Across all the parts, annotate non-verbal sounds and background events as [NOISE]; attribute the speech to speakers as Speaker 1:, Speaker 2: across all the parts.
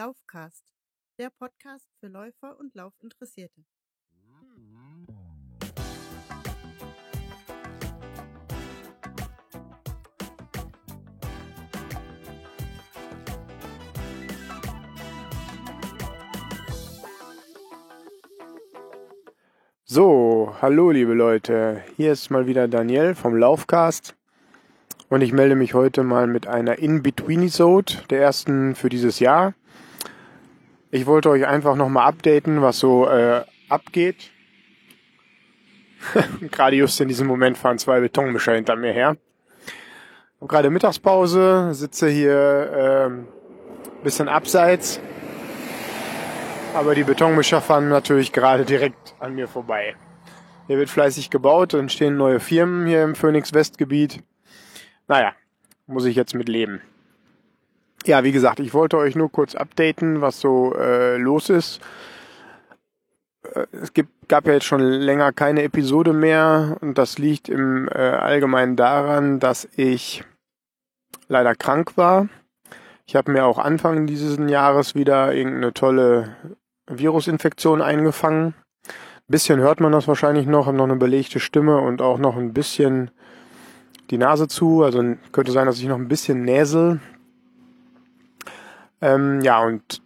Speaker 1: Laufcast, der Podcast für Läufer und Laufinteressierte.
Speaker 2: So, hallo liebe Leute, hier ist mal wieder Daniel vom Laufcast und ich melde mich heute mal mit einer In-Between-Isode, der ersten für dieses Jahr. Ich wollte euch einfach nochmal updaten, was so äh, abgeht. [LAUGHS] gerade just in diesem Moment fahren zwei Betonmischer hinter mir her. Hab gerade Mittagspause, sitze hier ähm, bisschen abseits aber die Betonmischer fahren natürlich gerade direkt an mir vorbei. Hier wird fleißig gebaut und stehen neue Firmen hier im Phoenix Westgebiet. Naja, muss ich jetzt mit leben. Ja, wie gesagt, ich wollte euch nur kurz updaten, was so äh, los ist. Äh, es gibt, gab ja jetzt schon länger keine Episode mehr und das liegt im äh, Allgemeinen daran, dass ich leider krank war. Ich habe mir auch Anfang dieses Jahres wieder irgendeine tolle Virusinfektion eingefangen. Ein bisschen hört man das wahrscheinlich noch, habe noch eine belegte Stimme und auch noch ein bisschen die Nase zu. Also könnte sein, dass ich noch ein bisschen näsel. Ähm, ja, und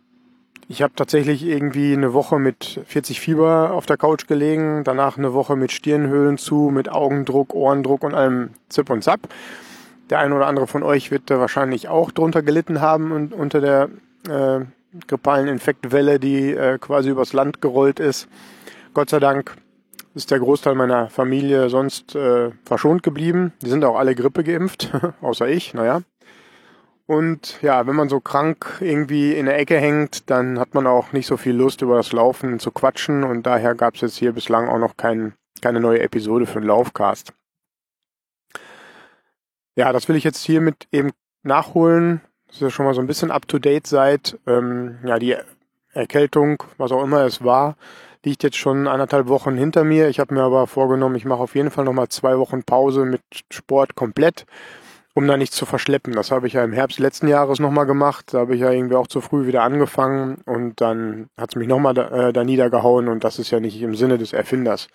Speaker 2: ich habe tatsächlich irgendwie eine Woche mit 40 Fieber auf der Couch gelegen, danach eine Woche mit Stirnhöhlen zu, mit Augendruck, Ohrendruck und allem Zip und Zap. Der ein oder andere von euch wird da wahrscheinlich auch drunter gelitten haben und unter der äh, grippalen Infektwelle, die äh, quasi übers Land gerollt ist. Gott sei Dank ist der Großteil meiner Familie sonst äh, verschont geblieben. Die sind auch alle Grippe geimpft, [LAUGHS] außer ich, naja. Und ja, wenn man so krank irgendwie in der Ecke hängt, dann hat man auch nicht so viel Lust, über das Laufen zu quatschen. Und daher gab es jetzt hier bislang auch noch kein, keine neue Episode für den Laufcast. Ja, das will ich jetzt hiermit eben nachholen dass ihr schon mal so ein bisschen up-to-date seid. Ähm, ja, die Erkältung, was auch immer es war, liegt jetzt schon anderthalb Wochen hinter mir. Ich habe mir aber vorgenommen, ich mache auf jeden Fall nochmal zwei Wochen Pause mit Sport komplett, um da nichts zu verschleppen. Das habe ich ja im Herbst letzten Jahres nochmal gemacht. Da habe ich ja irgendwie auch zu früh wieder angefangen und dann hat es mich nochmal da, äh, da niedergehauen und das ist ja nicht im Sinne des Erfinders.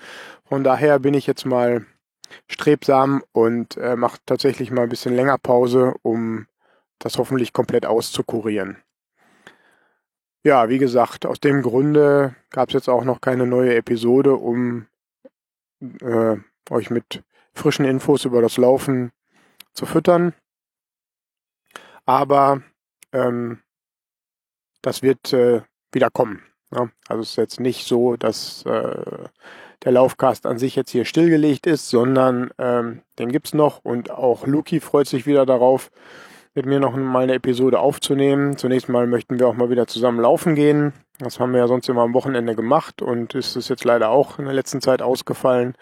Speaker 2: Von daher bin ich jetzt mal strebsam und äh, mache tatsächlich mal ein bisschen länger Pause, um das hoffentlich komplett auszukurieren. Ja, wie gesagt, aus dem Grunde gab es jetzt auch noch keine neue Episode, um äh, euch mit frischen Infos über das Laufen zu füttern. Aber ähm, das wird äh, wieder kommen. Ne? Also es ist jetzt nicht so, dass äh, der Laufcast an sich jetzt hier stillgelegt ist, sondern ähm, den gibt's noch und auch Luki freut sich wieder darauf, mit mir noch mal eine Episode aufzunehmen. Zunächst mal möchten wir auch mal wieder zusammen laufen gehen. Das haben wir ja sonst immer am Wochenende gemacht und ist es jetzt leider auch in der letzten Zeit ausgefallen.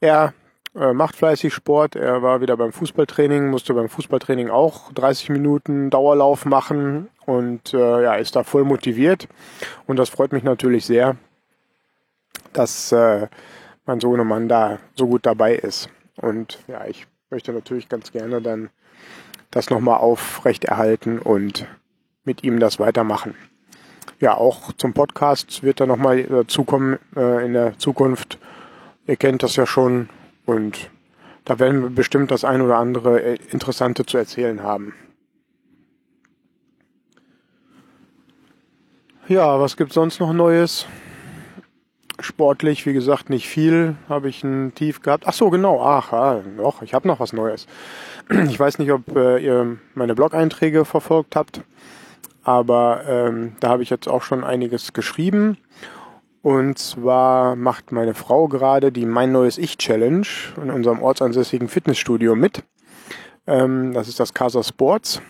Speaker 2: Er äh, macht fleißig Sport. Er war wieder beim Fußballtraining, musste beim Fußballtraining auch 30 Minuten Dauerlauf machen und äh, ja, ist da voll motiviert. Und das freut mich natürlich sehr, dass äh, mein Sohnemann da so gut dabei ist. Und ja, ich möchte natürlich ganz gerne dann das nochmal aufrechterhalten und mit ihm das weitermachen. Ja, auch zum Podcast wird er nochmal dazukommen äh, in der Zukunft. Ihr kennt das ja schon und da werden wir bestimmt das ein oder andere äh, Interessante zu erzählen haben. Ja, was gibt's sonst noch Neues? Sportlich, wie gesagt, nicht viel. Habe ich ein Tief gehabt. Ach so, genau. Ach, ja, doch, ich habe noch was Neues. Ich weiß nicht, ob äh, ihr meine Blog-Einträge verfolgt habt, aber ähm, da habe ich jetzt auch schon einiges geschrieben. Und zwar macht meine Frau gerade die Mein neues Ich Challenge in unserem ortsansässigen Fitnessstudio mit. Ähm, das ist das Casa Sports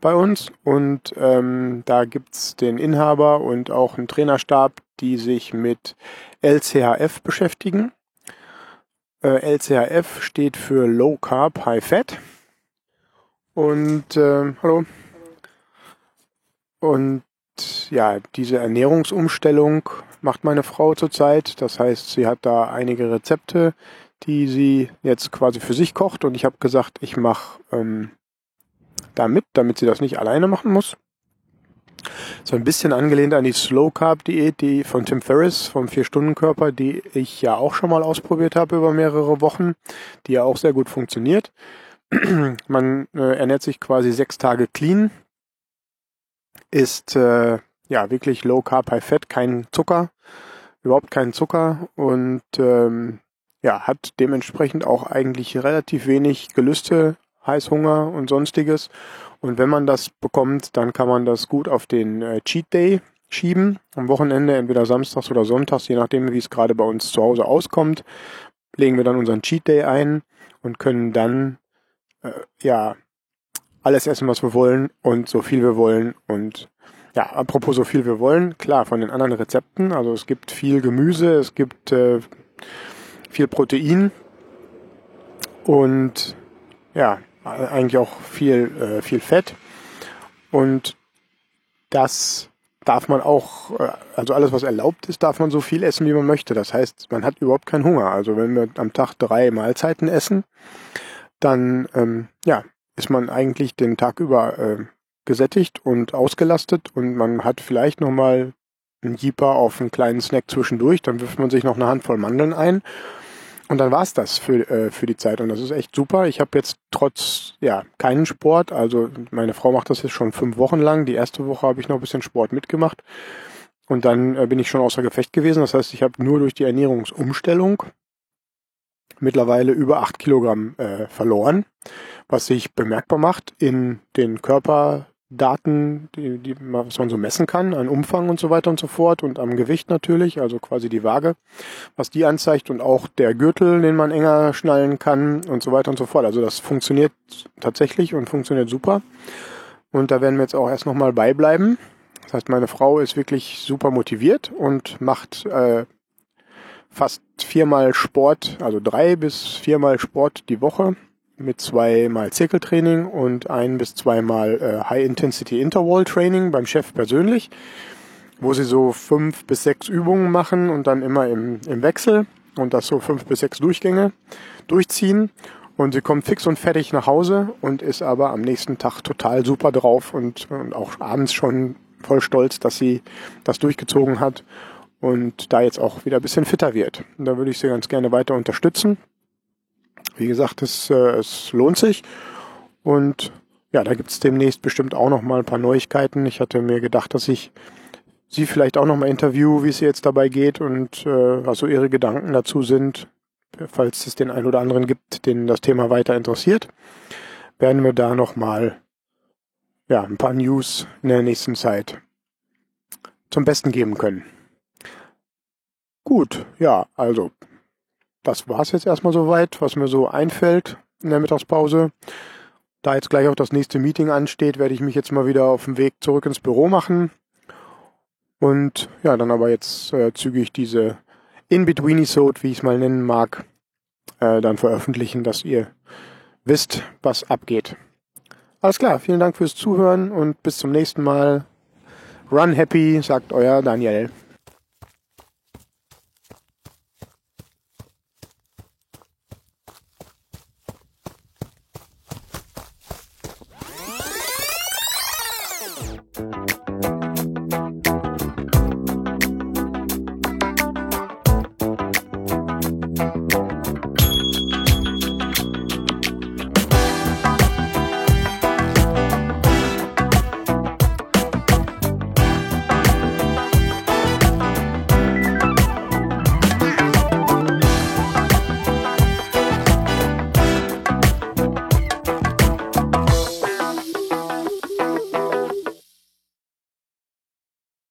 Speaker 2: bei uns und ähm, da gibt's den Inhaber und auch einen Trainerstab, die sich mit LCHF beschäftigen. Äh, LCHF steht für Low Carb High Fat. Und äh, hallo. Und ja, diese Ernährungsumstellung macht meine Frau zurzeit. Das heißt, sie hat da einige Rezepte, die sie jetzt quasi für sich kocht. Und ich habe gesagt, ich mache ähm, da mit, damit sie das nicht alleine machen muss. So ein bisschen angelehnt an die Slow Carb Diät, die von Tim Ferriss vom Vier-Stunden-Körper, die ich ja auch schon mal ausprobiert habe über mehrere Wochen, die ja auch sehr gut funktioniert. Man äh, ernährt sich quasi sechs Tage clean, ist äh, ja wirklich Low Carb, High Fat, kein Zucker, überhaupt keinen Zucker und ähm, ja, hat dementsprechend auch eigentlich relativ wenig Gelüste, Heißhunger und sonstiges und wenn man das bekommt, dann kann man das gut auf den äh, Cheat Day schieben. Am Wochenende, entweder samstags oder sonntags, je nachdem, wie es gerade bei uns zu Hause auskommt, legen wir dann unseren Cheat Day ein und können dann äh, ja alles essen, was wir wollen und so viel wir wollen. Und ja, apropos so viel wir wollen, klar, von den anderen Rezepten. Also es gibt viel Gemüse, es gibt äh, viel Protein und ja, eigentlich auch viel, äh, viel Fett. Und das darf man auch, äh, also alles, was erlaubt ist, darf man so viel essen, wie man möchte. Das heißt, man hat überhaupt keinen Hunger. Also wenn wir am Tag drei Mahlzeiten essen, dann ähm, ja, ist man eigentlich den Tag über äh, gesättigt und ausgelastet und man hat vielleicht nochmal einen Jeeper auf einen kleinen Snack zwischendurch, dann wirft man sich noch eine Handvoll Mandeln ein und dann war's das für, äh, für die Zeit. Und das ist echt super. Ich habe jetzt trotz, ja, keinen Sport. Also meine Frau macht das jetzt schon fünf Wochen lang. Die erste Woche habe ich noch ein bisschen Sport mitgemacht. Und dann äh, bin ich schon außer Gefecht gewesen. Das heißt, ich habe nur durch die Ernährungsumstellung mittlerweile über acht Kilogramm äh, verloren, was sich bemerkbar macht in den Körper, Daten, die, die, was man so messen kann, an Umfang und so weiter und so fort und am Gewicht natürlich, also quasi die Waage, was die anzeigt und auch der Gürtel, den man enger schnallen kann und so weiter und so fort. Also das funktioniert tatsächlich und funktioniert super. Und da werden wir jetzt auch erst nochmal beibleiben. Das heißt, meine Frau ist wirklich super motiviert und macht äh, fast viermal Sport, also drei bis viermal Sport die Woche mit zweimal Zirkeltraining und ein bis zweimal äh, High-Intensity-Interval-Training beim Chef persönlich, wo sie so fünf bis sechs Übungen machen und dann immer im, im Wechsel und das so fünf bis sechs Durchgänge durchziehen. Und sie kommt fix und fertig nach Hause und ist aber am nächsten Tag total super drauf und, und auch abends schon voll stolz, dass sie das durchgezogen hat und da jetzt auch wieder ein bisschen fitter wird. Und da würde ich sie ganz gerne weiter unterstützen. Wie gesagt, es, äh, es lohnt sich. Und ja, da gibt es demnächst bestimmt auch noch mal ein paar Neuigkeiten. Ich hatte mir gedacht, dass ich Sie vielleicht auch noch mal interview, wie es jetzt dabei geht und äh, was so Ihre Gedanken dazu sind, falls es den einen oder anderen gibt, den das Thema weiter interessiert, werden wir da noch mal ja, ein paar News in der nächsten Zeit zum Besten geben können. Gut, ja, also das war's jetzt erstmal soweit, was mir so einfällt in der Mittagspause. Da jetzt gleich auch das nächste Meeting ansteht, werde ich mich jetzt mal wieder auf den Weg zurück ins Büro machen. Und ja, dann aber jetzt äh, zügig diese In-Between-Episode, wie ich es mal nennen mag, äh, dann veröffentlichen, dass ihr wisst, was abgeht. Alles klar, vielen Dank fürs Zuhören und bis zum nächsten Mal. Run happy, sagt euer Daniel.